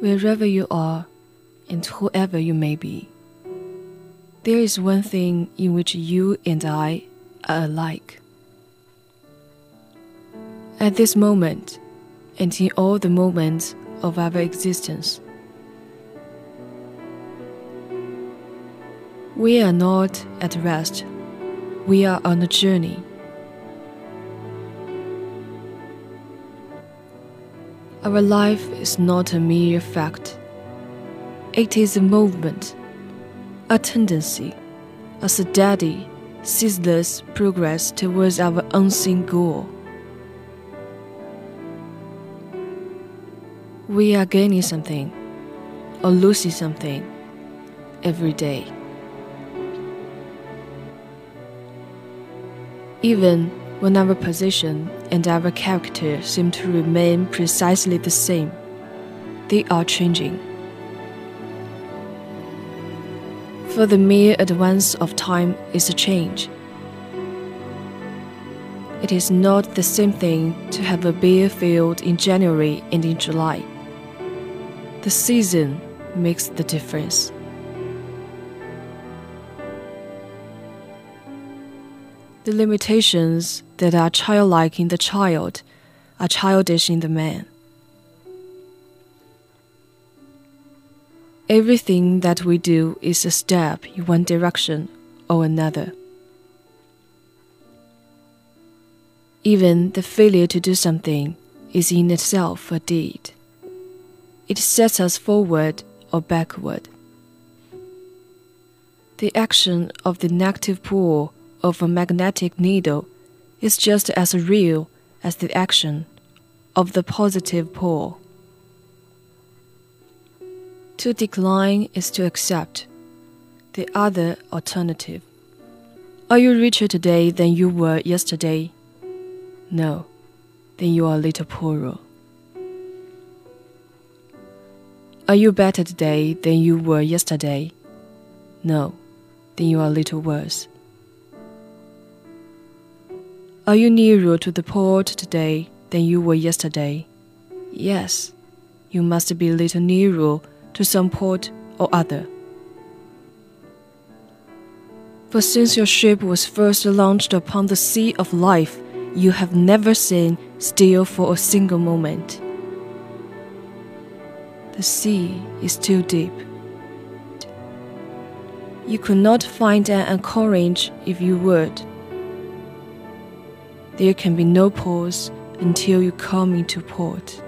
Wherever you are, and whoever you may be, there is one thing in which you and I are alike. At this moment, and in all the moments of our existence, we are not at rest, we are on a journey. Our life is not a mere fact. It is a movement, a tendency, a steady, ceaseless progress towards our unseen goal. We are gaining something or losing something every day. Even when our position and our character seem to remain precisely the same, they are changing. For the mere advance of time is a change. It is not the same thing to have a bare field in January and in July. The season makes the difference. The limitations that are childlike in the child are childish in the man. Everything that we do is a step in one direction or another. Even the failure to do something is in itself a deed. It sets us forward or backward. The action of the negative pole of a magnetic needle is just as real as the action of the positive pole. To decline is to accept the other alternative. Are you richer today than you were yesterday? No, then you are a little poorer. Are you better today than you were yesterday? No, then you are a little worse. Are you nearer to the port today than you were yesterday? Yes, you must be a little nearer to some port or other. For since your ship was first launched upon the sea of life, you have never seen still for a single moment. The sea is too deep. You could not find an anchorage if you would. There can be no pause until you come into port.